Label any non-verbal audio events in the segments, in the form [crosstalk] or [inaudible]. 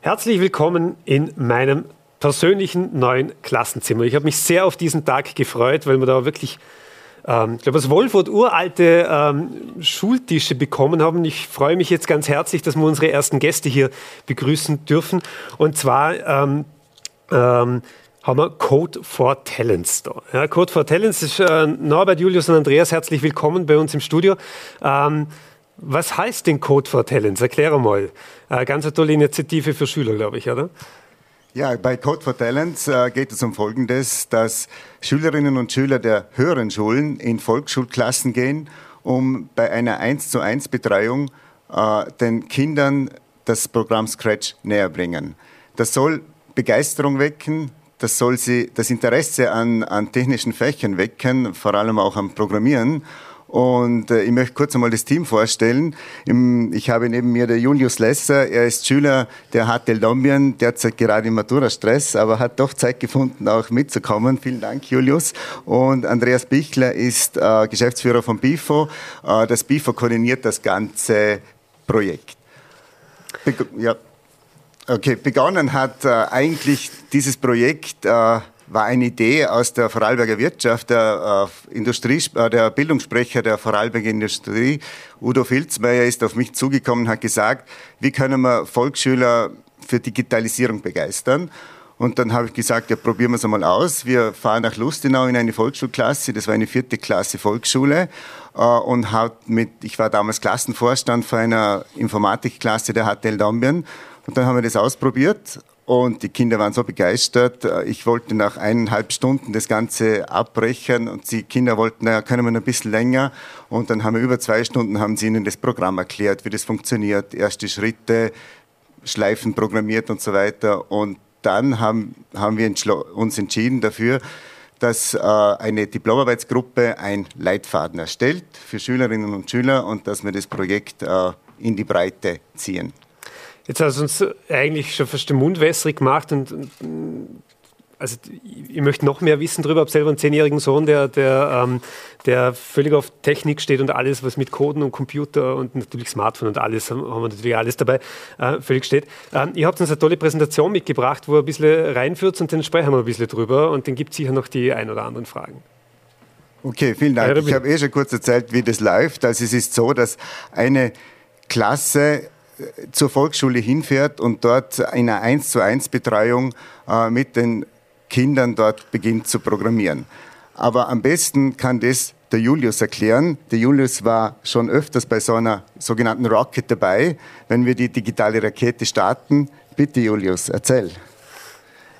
Herzlich willkommen in meinem persönlichen neuen Klassenzimmer. Ich habe mich sehr auf diesen Tag gefreut, weil wir da wirklich, ähm, ich glaube, aus Wolfurt uralte ähm, Schultische bekommen haben. Ich freue mich jetzt ganz herzlich, dass wir unsere ersten Gäste hier begrüßen dürfen. Und zwar ähm, ähm haben wir Code for Talents da. Ja, Code for Talents ist äh, Norbert, Julius und Andreas. Herzlich willkommen bei uns im Studio. Ähm, was heißt denn Code for Talents? Erkläre mal. Äh, ganz eine tolle Initiative für Schüler, glaube ich, oder? Ja, bei Code for Talents äh, geht es um Folgendes, dass Schülerinnen und Schüler der höheren Schulen in Volksschulklassen gehen, um bei einer 1 zu 1 Betreuung äh, den Kindern das Programm Scratch näher bringen. Das soll Begeisterung wecken, das soll sie das Interesse an, an technischen Fächern wecken, vor allem auch am Programmieren. Und äh, ich möchte kurz einmal das Team vorstellen. Im, ich habe neben mir der Julius Lesser. Er ist Schüler der HTL Dombien, derzeit gerade im Matura-Stress, aber hat doch Zeit gefunden, auch mitzukommen. Vielen Dank, Julius. Und Andreas Bichler ist äh, Geschäftsführer von BIFO. Äh, das BIFO koordiniert das ganze Projekt. Be ja. Okay, begonnen hat äh, eigentlich dieses Projekt äh, war eine Idee aus der Vorarlberger Wirtschaft. Der, äh, Industrie, äh, der Bildungssprecher der Vorarlberger Industrie, Udo Filzmeier, ist auf mich zugekommen und hat gesagt, wie können wir Volksschüler für Digitalisierung begeistern? Und dann habe ich gesagt, ja, probieren wir es einmal aus. Wir fahren nach Lustenau in eine Volksschulklasse, das war eine vierte Klasse Volksschule. Äh, und hat mit, ich war damals Klassenvorstand für einer Informatikklasse der HTL Dombien und dann haben wir das ausprobiert und die Kinder waren so begeistert. Ich wollte nach eineinhalb Stunden das Ganze abbrechen und die Kinder wollten, naja, können wir noch ein bisschen länger. Und dann haben wir über zwei Stunden, haben sie ihnen das Programm erklärt, wie das funktioniert, erste Schritte, Schleifen programmiert und so weiter. Und dann haben, haben wir uns entschieden dafür, dass äh, eine Diplomarbeitsgruppe einen Leitfaden erstellt für Schülerinnen und Schüler und dass wir das Projekt äh, in die Breite ziehen. Jetzt hast du uns eigentlich schon fast den Mund wässrig gemacht und, also ich möchte noch mehr wissen darüber. Ich habe selber einen zehnjährigen Sohn, der, der, ähm, der völlig auf Technik steht und alles, was mit Coden und Computer und natürlich Smartphone und alles, haben wir natürlich alles dabei, äh, völlig steht. Ähm, ihr habt uns eine tolle Präsentation mitgebracht, wo ihr ein bisschen reinführt und dann sprechen wir ein bisschen drüber und dann gibt es sicher noch die ein oder anderen Fragen. Okay, vielen Dank. Ich habe eh schon kurz erzählt, wie das läuft. Also es ist so, dass eine Klasse zur Volksschule hinfährt und dort in einer 1 zu 1 Betreuung äh, mit den Kindern dort beginnt zu programmieren. Aber am besten kann das der Julius erklären. Der Julius war schon öfters bei so einer sogenannten Rocket dabei, wenn wir die digitale Rakete starten. Bitte Julius, erzähl.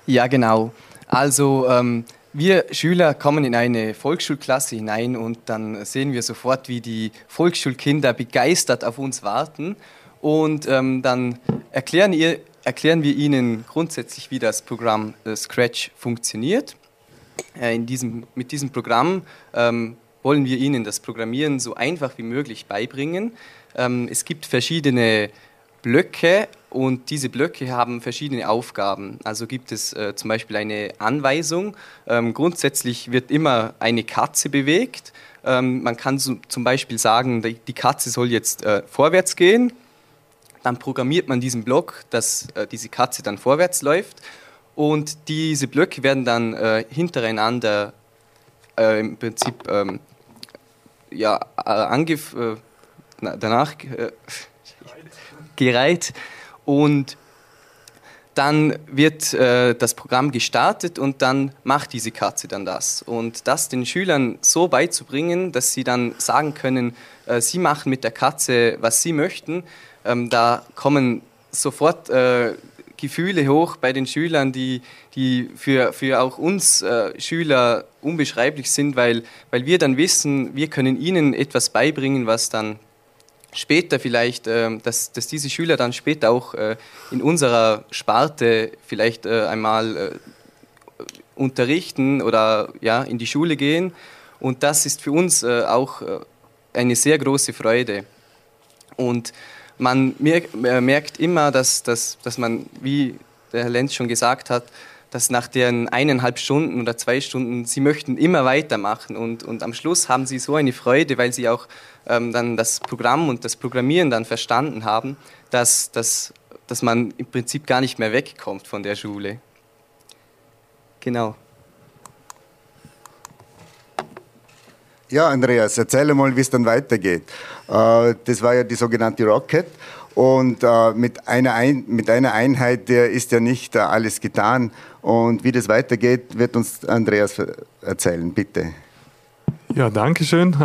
Ja, genau. Also ähm, wir Schüler kommen in eine Volksschulklasse hinein und dann sehen wir sofort, wie die Volksschulkinder begeistert auf uns warten und ähm, dann erklären, ihr, erklären, wir Ihnen grundsätzlich, wie das Programm äh, Scratch funktioniert. Äh, diesem, mit diesem Programm ähm, wollen wir Ihnen das Programmieren so einfach wie möglich beibringen. Ähm, es gibt verschiedene Blöcke und diese Blöcke haben verschiedene Aufgaben. Also gibt es äh, zum Beispiel eine Anweisung. Ähm, grundsätzlich wird immer eine Katze bewegt. Ähm, man kann so, zum Beispiel sagen, die Katze soll jetzt äh, vorwärts gehen dann programmiert man diesen Block, dass äh, diese Katze dann vorwärts läuft. Und diese Blöcke werden dann äh, hintereinander äh, im Prinzip ähm, ja, äh, angef äh, danach äh, [laughs] gereiht. Und dann wird äh, das Programm gestartet und dann macht diese Katze dann das. Und das den Schülern so beizubringen, dass sie dann sagen können, äh, sie machen mit der Katze, was sie möchten, ähm, da kommen sofort äh, Gefühle hoch bei den Schülern, die, die für, für auch uns äh, Schüler unbeschreiblich sind, weil, weil wir dann wissen, wir können ihnen etwas beibringen, was dann später vielleicht, äh, dass, dass diese Schüler dann später auch äh, in unserer Sparte vielleicht äh, einmal äh, unterrichten oder ja, in die Schule gehen. Und das ist für uns auch eine sehr große Freude. Und man merkt immer, dass, dass, dass man, wie der Herr Lenz schon gesagt hat, dass nach den eineinhalb Stunden oder zwei Stunden, sie möchten immer weitermachen und, und am Schluss haben sie so eine Freude, weil sie auch ähm, dann das Programm und das Programmieren dann verstanden haben, dass, dass, dass man im Prinzip gar nicht mehr wegkommt von der Schule. Genau. Ja, Andreas, erzähl mal, wie es dann weitergeht. Äh, das war ja die sogenannte Rocket. Und äh, mit, einer Ein mit einer Einheit ist ja nicht äh, alles getan. Und wie das weitergeht, wird uns Andreas erzählen, bitte. Ja, danke schön.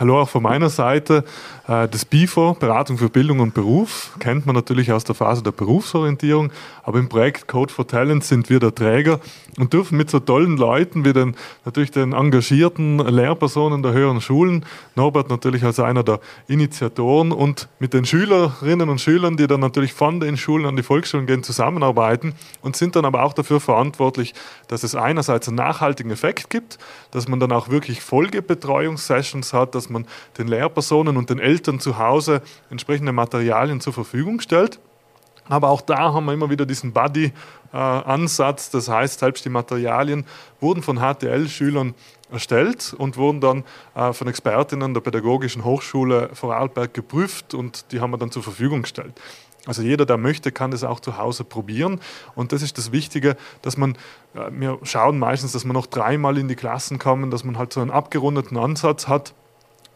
Hallo auch von meiner Seite. Äh, das BIFO, Beratung für Bildung und Beruf, kennt man natürlich aus der Phase der Berufsorientierung, aber im Projekt Code for Talent sind wir der Träger und dürfen mit so tollen Leuten wie den, natürlich den engagierten Lehrpersonen der höheren Schulen, Norbert natürlich als einer der Initiatoren und mit den Schülerinnen und Schülern, die dann natürlich von den Schulen an die Volksschulen gehen, zusammenarbeiten und sind dann aber auch dafür verantwortlich, dass es einerseits einen nachhaltigen Effekt gibt, dass man dann auch wirklich Folgebetreuungssessions hat, dass man den Lehrpersonen und den Eltern zu Hause entsprechende Materialien zur Verfügung stellt. Aber auch da haben wir immer wieder diesen Buddy-Ansatz. Das heißt, selbst die Materialien wurden von HTL-Schülern erstellt und wurden dann äh, von Expertinnen der Pädagogischen Hochschule Vorarlberg geprüft und die haben wir dann zur Verfügung gestellt. Also jeder, der möchte, kann das auch zu Hause probieren. Und das ist das Wichtige, dass man, äh, wir schauen meistens, dass man noch dreimal in die Klassen kommen, dass man halt so einen abgerundeten Ansatz hat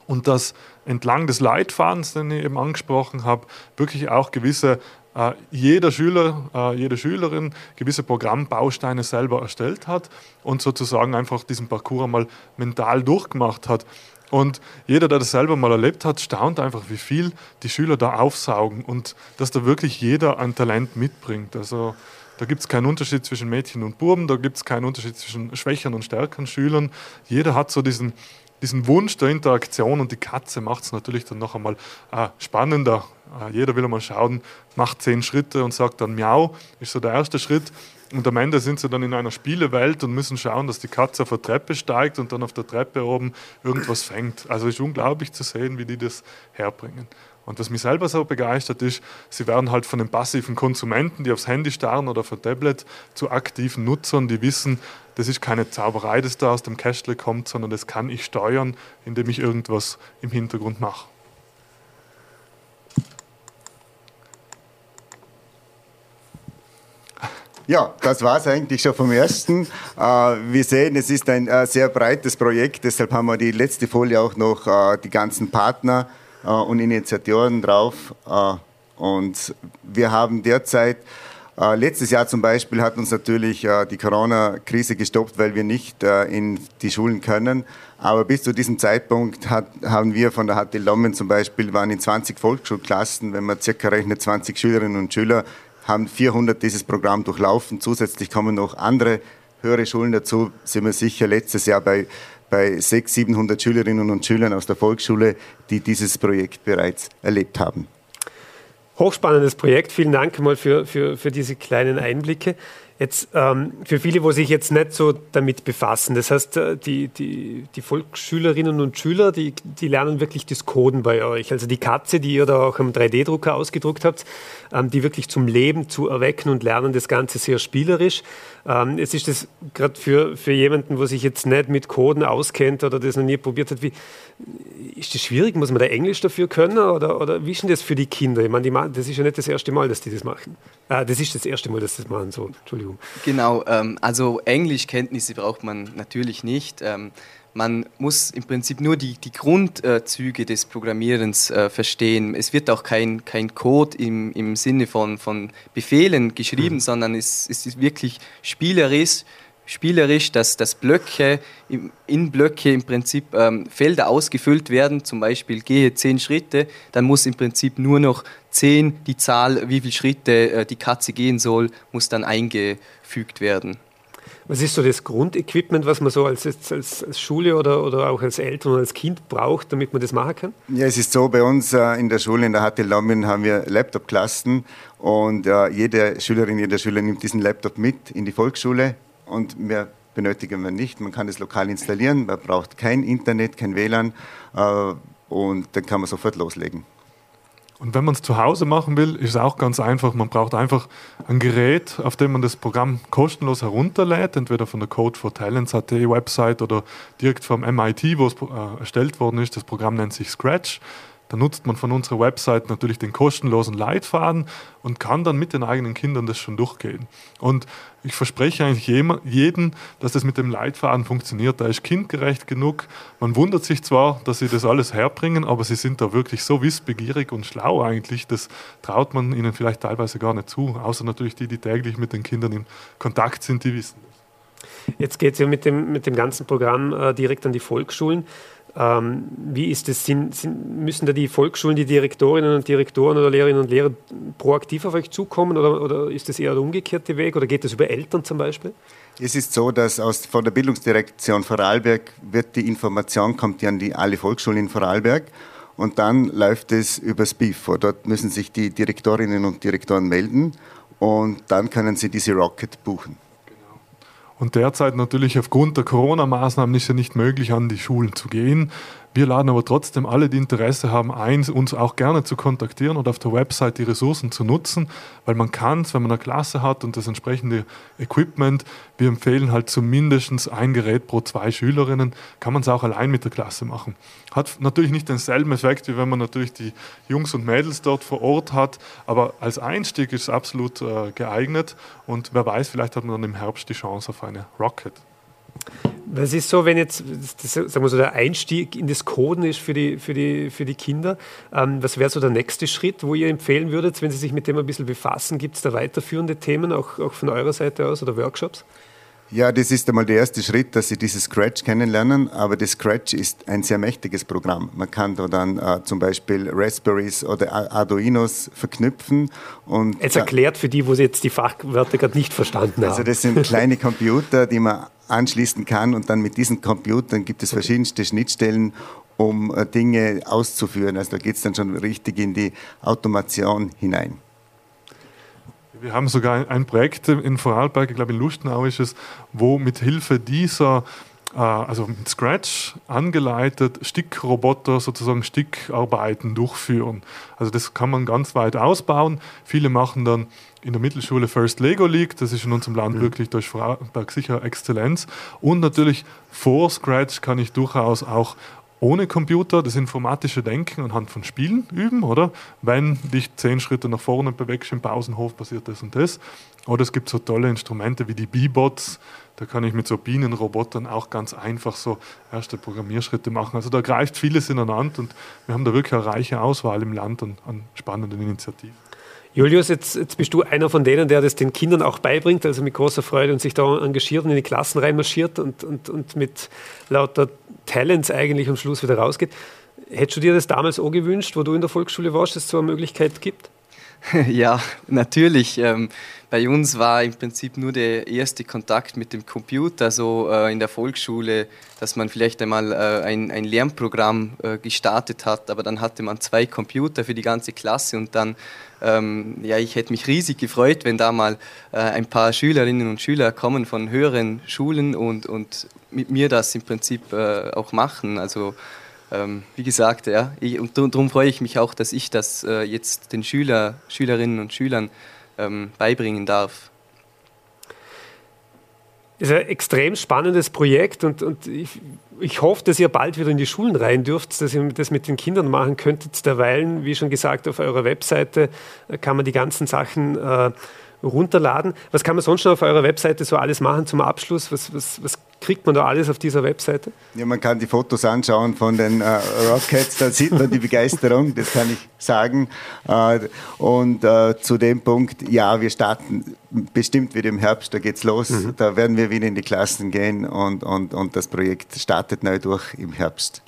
und dass entlang des Leitfadens, den ich eben angesprochen habe, wirklich auch gewisse äh, jeder Schüler, äh, jede Schülerin gewisse Programmbausteine selber erstellt hat und sozusagen einfach diesen Parcours einmal mental durchgemacht hat. Und jeder, der das selber mal erlebt hat, staunt einfach, wie viel die Schüler da aufsaugen und dass da wirklich jeder ein Talent mitbringt. Also da gibt es keinen Unterschied zwischen Mädchen und Buben, da gibt es keinen Unterschied zwischen schwächeren und stärkeren Schülern. Jeder hat so diesen, diesen Wunsch der Interaktion und die Katze macht es natürlich dann noch einmal äh, spannender. Äh, jeder will einmal schauen, macht zehn Schritte und sagt dann Miau, ist so der erste Schritt. Und am Ende sind sie dann in einer Spielewelt und müssen schauen, dass die Katze auf der Treppe steigt und dann auf der Treppe oben irgendwas fängt. Also ist unglaublich zu sehen, wie die das herbringen. Und was mich selber so begeistert ist, sie werden halt von den passiven Konsumenten, die aufs Handy starren oder auf ein Tablet, zu aktiven Nutzern, die wissen, das ist keine Zauberei, das da aus dem Castle kommt, sondern das kann ich steuern, indem ich irgendwas im Hintergrund mache. Ja, das war es eigentlich schon vom ersten. Äh, wir sehen, es ist ein äh, sehr breites Projekt, deshalb haben wir die letzte Folie auch noch äh, die ganzen Partner und Initiatoren drauf. Und wir haben derzeit äh, letztes Jahr zum Beispiel hat uns natürlich äh, die Corona-Krise gestoppt, weil wir nicht äh, in die Schulen können. Aber bis zu diesem Zeitpunkt hat, haben wir von der HT Lommen zum Beispiel, waren in 20 Volksschulklassen, wenn man circa rechnet, 20 Schülerinnen und Schüler, haben 400 dieses Programm durchlaufen. Zusätzlich kommen noch andere höhere Schulen dazu. Sind wir sicher letztes Jahr bei, bei 600, 700 Schülerinnen und Schülern aus der Volksschule, die dieses Projekt bereits erlebt haben. Hochspannendes Projekt. Vielen Dank mal für, für, für diese kleinen Einblicke. Jetzt ähm, für viele, wo sich jetzt nicht so damit befassen, das heißt, äh, die, die, die Volksschülerinnen und Schüler, die, die lernen wirklich das Coden bei euch. Also die Katze, die ihr da auch am 3D-Drucker ausgedruckt habt, ähm, die wirklich zum Leben zu erwecken und lernen das Ganze sehr spielerisch. Ähm, es ist das gerade für, für jemanden, wo sich jetzt nicht mit Coden auskennt oder das noch nie probiert hat, wie, ist das schwierig? Muss man da Englisch dafür können oder, oder wie ist denn das für die Kinder? Ich meine, die, das ist ja nicht das erste Mal, dass die das machen. Ah, das ist das erste Mal, dass das machen. So, Entschuldigung. Genau, ähm, also Englischkenntnisse braucht man natürlich nicht. Ähm, man muss im Prinzip nur die, die Grundzüge des Programmierens äh, verstehen. Es wird auch kein, kein Code im, im Sinne von, von Befehlen geschrieben, mhm. sondern es, es ist wirklich spielerisch spielerisch, dass, dass Blöcke, in Blöcke im Prinzip ähm, Felder ausgefüllt werden, zum Beispiel gehe zehn Schritte, dann muss im Prinzip nur noch zehn, die Zahl, wie viele Schritte äh, die Katze gehen soll, muss dann eingefügt werden. Was ist so das Grundequipment, was man so als, als, als, Schule oder, oder auch als Eltern oder als Kind braucht, damit man das machen kann? Ja, es ist so, bei uns äh, in der Schule, in der HT Lommen, haben wir Laptop-Klassen und äh, jede Schülerin, jeder Schüler nimmt diesen Laptop mit in die Volksschule und mehr benötigen wir nicht. Man kann es lokal installieren, man braucht kein Internet, kein WLAN äh, und dann kann man sofort loslegen. Und wenn man es zu Hause machen will, ist es auch ganz einfach. Man braucht einfach ein Gerät, auf dem man das Programm kostenlos herunterlädt, entweder von der Code for Talents.at Website oder direkt vom MIT, wo es äh, erstellt worden ist. Das Programm nennt sich Scratch. Da nutzt man von unserer Website natürlich den kostenlosen Leitfaden und kann dann mit den eigenen Kindern das schon durchgehen. Und ich verspreche eigentlich jedem, dass das mit dem Leitfaden funktioniert. Da ist kindgerecht genug. Man wundert sich zwar, dass sie das alles herbringen, aber sie sind da wirklich so wissbegierig und schlau eigentlich. Das traut man ihnen vielleicht teilweise gar nicht zu. Außer natürlich die, die täglich mit den Kindern in Kontakt sind, die wissen das. Jetzt geht es ja mit dem, mit dem ganzen Programm äh, direkt an die Volksschulen. Ähm, wie ist es? Sind, sind, müssen da die Volksschulen, die Direktorinnen und Direktoren oder Lehrerinnen und Lehrer proaktiv auf euch zukommen oder, oder ist das eher der umgekehrte Weg oder geht das über Eltern zum Beispiel? Es ist so, dass aus, von der Bildungsdirektion Vorarlberg wird die Information, kommt ja an die, alle Volksschulen in Vorarlberg und dann läuft es übers BIFO. Dort müssen sich die Direktorinnen und Direktoren melden und dann können sie diese Rocket buchen. Und derzeit natürlich aufgrund der Corona-Maßnahmen ist ja nicht möglich, an die Schulen zu gehen. Wir laden aber trotzdem alle, die Interesse haben, ein, uns auch gerne zu kontaktieren und auf der Website die Ressourcen zu nutzen, weil man kann es, wenn man eine Klasse hat und das entsprechende Equipment, wir empfehlen halt zumindest ein Gerät pro zwei Schülerinnen, kann man es auch allein mit der Klasse machen. Hat natürlich nicht denselben Effekt, wie wenn man natürlich die Jungs und Mädels dort vor Ort hat, aber als Einstieg ist es absolut äh, geeignet und wer weiß, vielleicht hat man dann im Herbst die Chance auf eine Rocket. Was ist so, wenn jetzt das, sagen wir so, der Einstieg in das Coden ist für die, für die, für die Kinder? Ähm, was wäre so der nächste Schritt, wo ihr empfehlen würdet, wenn Sie sich mit dem ein bisschen befassen? Gibt es da weiterführende Themen, auch, auch von eurer Seite aus oder Workshops? Ja, das ist einmal der erste Schritt, dass Sie dieses Scratch kennenlernen. Aber das Scratch ist ein sehr mächtiges Programm. Man kann da dann äh, zum Beispiel Raspberries oder Arduinos verknüpfen. Und, jetzt erklärt für die, wo Sie jetzt die Fachwörter gerade nicht verstanden haben. Also das sind kleine Computer, die man anschließen kann und dann mit diesen Computern gibt es verschiedenste Schnittstellen, um äh, Dinge auszuführen. Also da geht es dann schon richtig in die Automation hinein. Wir haben sogar ein Projekt in Vorarlberg, ich glaube in Lustenau ist es, wo mit Hilfe dieser äh, also mit Scratch angeleitet Stickroboter sozusagen Stickarbeiten durchführen. Also das kann man ganz weit ausbauen. Viele machen dann in der Mittelschule First Lego League, das ist in unserem Land mhm. wirklich durch Vorarlberg sicher Exzellenz. Und natürlich vor Scratch kann ich durchaus auch ohne Computer das informatische Denken anhand von Spielen üben, oder? Wenn dich zehn Schritte nach vorne bewegst im Pausenhof, passiert das und das. Oder es gibt so tolle Instrumente wie die Bee-Bots, da kann ich mit so Bienenrobotern auch ganz einfach so erste Programmierschritte machen. Also da greift vieles ineinander und wir haben da wirklich eine reiche Auswahl im Land an, an spannenden Initiativen. Julius, jetzt, jetzt, bist du einer von denen, der das den Kindern auch beibringt, also mit großer Freude und sich da engagiert und in die Klassen reinmarschiert und, und, und mit lauter Talents eigentlich am Schluss wieder rausgeht. Hättest du dir das damals auch gewünscht, wo du in der Volksschule warst, dass es so eine Möglichkeit gibt? [laughs] Ja, natürlich. Ähm, bei uns war im Prinzip nur der erste Kontakt mit dem Computer, so äh, in der Volksschule, dass man vielleicht einmal äh, ein, ein Lernprogramm äh, gestartet hat, aber dann hatte man zwei Computer für die ganze Klasse und dann, ähm, ja, ich hätte mich riesig gefreut, wenn da mal ein paar Schülerinnen und Schüler kommen von höheren Schulen und, und mit mir das im Prinzip auch machen. Also ähm, wie gesagt, ja, ich, und darum freue ich mich auch, dass ich das äh, jetzt den Schüler, Schülerinnen und Schülern ähm, beibringen darf. Es ist ein extrem spannendes Projekt und, und ich, ich, hoffe, dass ihr bald wieder in die Schulen rein dürft, dass ihr das mit den Kindern machen könntet. Derweil, wie schon gesagt, auf eurer Webseite kann man die ganzen Sachen äh, runterladen. Was kann man sonst noch auf eurer Webseite so alles machen zum Abschluss? Was, was, was kriegt man da alles auf dieser Webseite? Ja, man kann die Fotos anschauen von den äh, Rockets, da sieht man die Begeisterung, das kann ich sagen. Äh, und äh, zu dem Punkt, ja, wir starten bestimmt wieder im Herbst, da geht's los. Mhm. Da werden wir wieder in die Klassen gehen und, und, und das Projekt startet neu durch im Herbst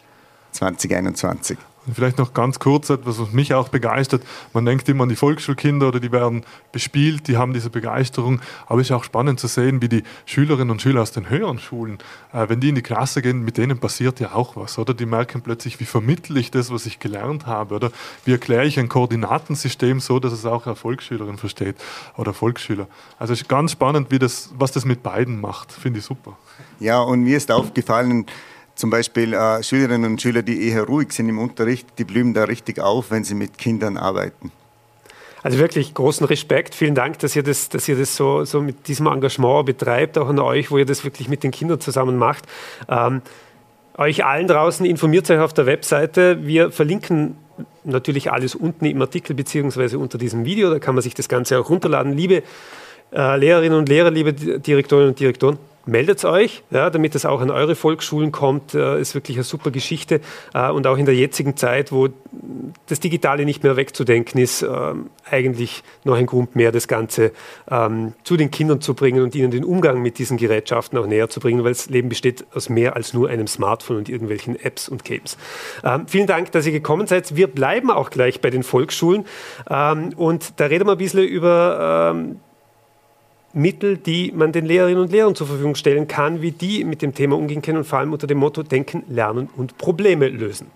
2021. Vielleicht noch ganz kurz etwas, was mich auch begeistert. Man denkt immer an die Volksschulkinder oder die werden bespielt, die haben diese Begeisterung. Aber es ist auch spannend zu sehen, wie die Schülerinnen und Schüler aus den höheren Schulen, äh, wenn die in die Klasse gehen, mit denen passiert ja auch was, oder? Die merken plötzlich, wie vermittle ich das, was ich gelernt habe, oder? Wie erkläre ich ein Koordinatensystem so, dass es auch eine Volksschülerin versteht oder Volksschüler. Also es ist ganz spannend, wie das, was das mit beiden macht. Finde ich super. Ja, und mir ist aufgefallen, zum Beispiel äh, Schülerinnen und Schüler, die eher ruhig sind im Unterricht, die blühen da richtig auf, wenn sie mit Kindern arbeiten. Also wirklich großen Respekt. Vielen Dank, dass ihr das, dass ihr das so, so mit diesem Engagement betreibt, auch an euch, wo ihr das wirklich mit den Kindern zusammen macht. Ähm, euch allen draußen informiert euch auf der Webseite. Wir verlinken natürlich alles unten im Artikel beziehungsweise unter diesem Video. Da kann man sich das Ganze auch runterladen. Liebe äh, Lehrerinnen und Lehrer, liebe Direktorinnen und Direktoren, meldet euch, ja, damit es auch an eure Volksschulen kommt. Äh, ist wirklich eine super Geschichte. Äh, und auch in der jetzigen Zeit, wo das Digitale nicht mehr wegzudenken ist, äh, eigentlich noch ein Grund mehr, das Ganze ähm, zu den Kindern zu bringen und ihnen den Umgang mit diesen Gerätschaften auch näher zu bringen, weil das Leben besteht aus mehr als nur einem Smartphone und irgendwelchen Apps und Games. Ähm, vielen Dank, dass ihr gekommen seid. Wir bleiben auch gleich bei den Volksschulen ähm, und da reden wir ein bisschen über ähm, Mittel, die man den Lehrerinnen und Lehrern zur Verfügung stellen kann, wie die mit dem Thema umgehen können und vor allem unter dem Motto Denken, Lernen und Probleme lösen.